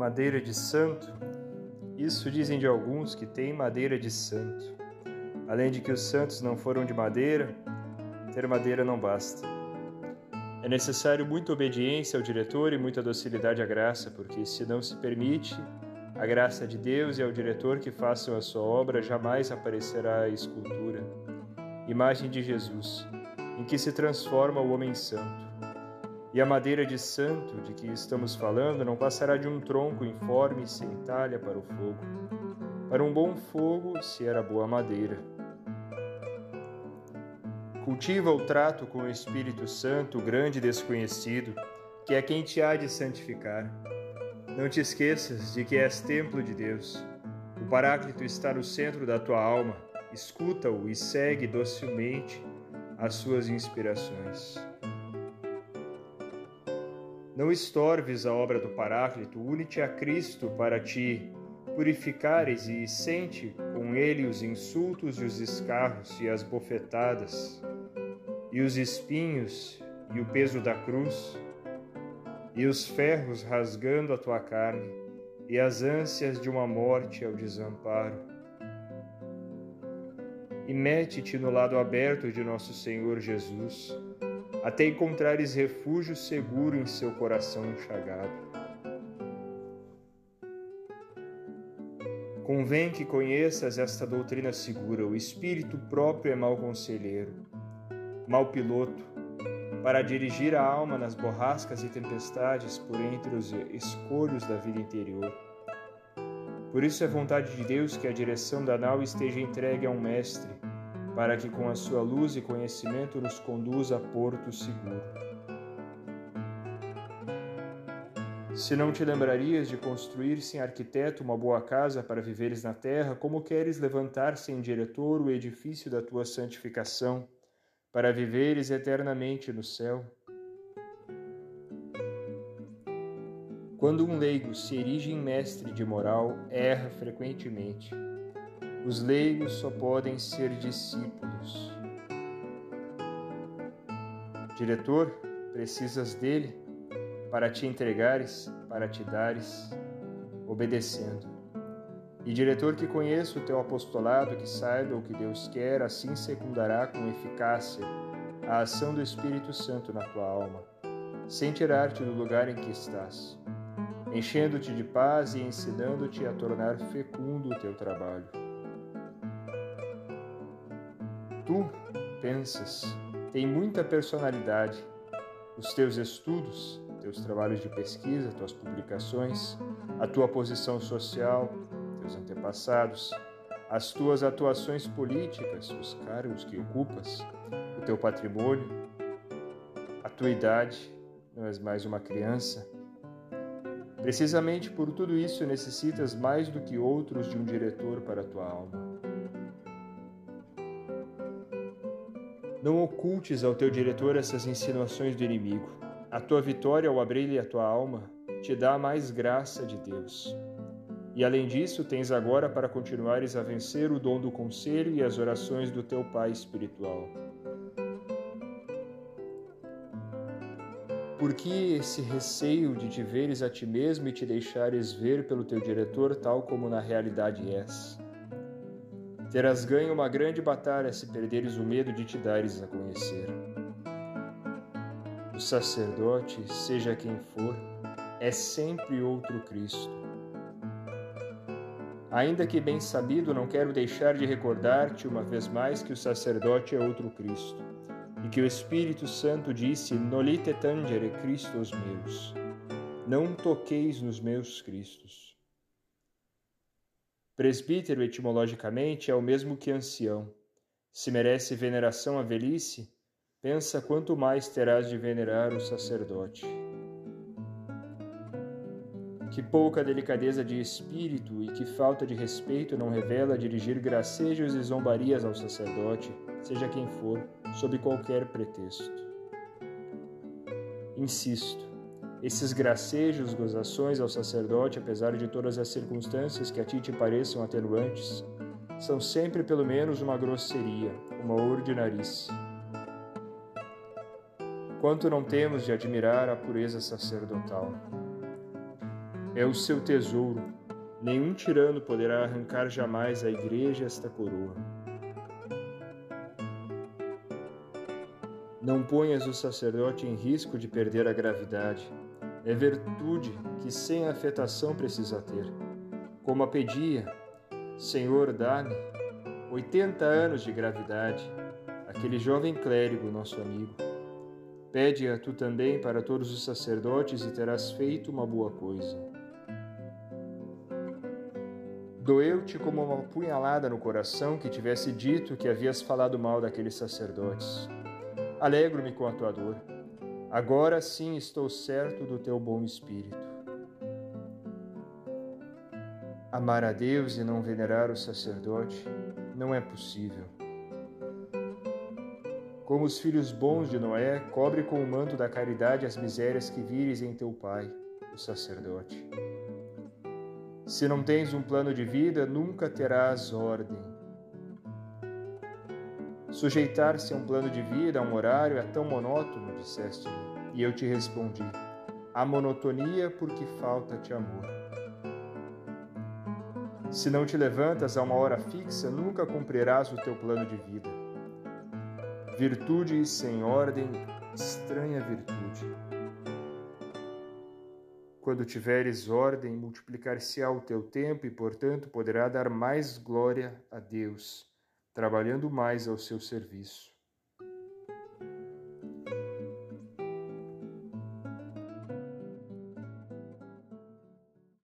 Madeira de santo? Isso dizem de alguns que tem madeira de santo. Além de que os santos não foram de madeira, ter madeira não basta. É necessário muita obediência ao diretor e muita docilidade à graça, porque se não se permite a graça de Deus e ao diretor que façam a sua obra, jamais aparecerá a escultura, imagem de Jesus, em que se transforma o homem santo. E a madeira de santo de que estamos falando não passará de um tronco informe sem talha para o fogo. Para um bom fogo, se era boa madeira. Cultiva o trato com o Espírito Santo, o grande desconhecido, que é quem te há de santificar. Não te esqueças de que és templo de Deus. O Paráclito está no centro da tua alma. Escuta-o e segue docilmente as suas inspirações. Não estorves a obra do Paráclito, une-te a Cristo para te purificares e sente com ele os insultos e os escarros e as bofetadas, e os espinhos e o peso da cruz, e os ferros rasgando a tua carne, e as ânsias de uma morte ao desamparo. E mete-te no lado aberto de nosso Senhor Jesus até encontrares refúgio seguro em seu coração enxagado. Convém que conheças esta doutrina segura: o espírito próprio é mau conselheiro, mau piloto, para dirigir a alma nas borrascas e tempestades por entre os escolhos da vida interior. Por isso é vontade de Deus que a direção da nau esteja entregue a um mestre para que com a sua luz e conhecimento nos conduza a porto seguro. Se não te lembrarias de construir sem arquiteto uma boa casa para viveres na terra, como queres levantar sem diretor o edifício da tua santificação, para viveres eternamente no céu? Quando um leigo se erige em mestre de moral, erra frequentemente os leigos só podem ser discípulos. Diretor, precisas dele para te entregares, para te dares, obedecendo. E diretor que conheça o teu apostolado, que saiba o que Deus quer, assim secundará com eficácia a ação do Espírito Santo na tua alma, sem tirar-te do lugar em que estás, enchendo-te de paz e ensinando-te a tornar fecundo o teu trabalho. Tu pensas tem muita personalidade. Os teus estudos, teus trabalhos de pesquisa, tuas publicações, a tua posição social, teus antepassados, as tuas atuações políticas, os cargos que ocupas, o teu patrimônio, a tua idade, não és mais uma criança. Precisamente por tudo isso necessitas mais do que outros de um diretor para a tua alma. Não ocultes ao teu diretor essas insinuações do inimigo. A tua vitória ao abrir-lhe a tua alma te dá mais graça de Deus. E além disso, tens agora para continuares a vencer o dom do conselho e as orações do teu Pai espiritual. Por que esse receio de te veres a ti mesmo e te deixares ver pelo teu diretor tal como na realidade és? Terás ganho uma grande batalha se perderes o medo de te dares a conhecer. O sacerdote, seja quem for, é sempre outro Cristo. Ainda que bem sabido, não quero deixar de recordar-te uma vez mais que o sacerdote é outro Cristo, e que o Espírito Santo disse: Nolite tangere Christos meus. Não toqueis nos meus Cristos. Presbítero, etimologicamente, é o mesmo que ancião. Se merece veneração a velhice, pensa quanto mais terás de venerar o sacerdote. Que pouca delicadeza de espírito e que falta de respeito não revela dirigir gracejos e zombarias ao sacerdote, seja quem for, sob qualquer pretexto. Insisto, esses gracejos, gozações ao sacerdote, apesar de todas as circunstâncias que a ti te pareçam atenuantes, são sempre pelo menos uma grosseria, uma ordinarice. Quanto não temos de admirar a pureza sacerdotal. é o seu tesouro. Nenhum tirano poderá arrancar jamais à igreja esta coroa. Não ponhas o sacerdote em risco de perder a gravidade. É virtude que sem afetação precisa ter. Como a pedia, Senhor, dá-me 80 anos de gravidade, aquele jovem clérigo, nosso amigo. Pede-a tu também para todos os sacerdotes e terás feito uma boa coisa. Doeu-te como uma punhalada no coração que tivesse dito que havias falado mal daqueles sacerdotes. Alegro-me com a tua dor. Agora sim estou certo do teu bom espírito. Amar a Deus e não venerar o sacerdote não é possível. Como os filhos bons de Noé, cobre com o manto da caridade as misérias que vires em teu pai, o sacerdote. Se não tens um plano de vida, nunca terás ordem. Sujeitar-se a um plano de vida, a um horário, é tão monótono, disseste-me. E eu te respondi: a monotonia porque falta-te amor. Se não te levantas a uma hora fixa, nunca cumprirás o teu plano de vida. Virtude sem ordem, estranha virtude. Quando tiveres ordem, multiplicar-se-á o teu tempo e, portanto, poderá dar mais glória a Deus trabalhando mais ao seu serviço.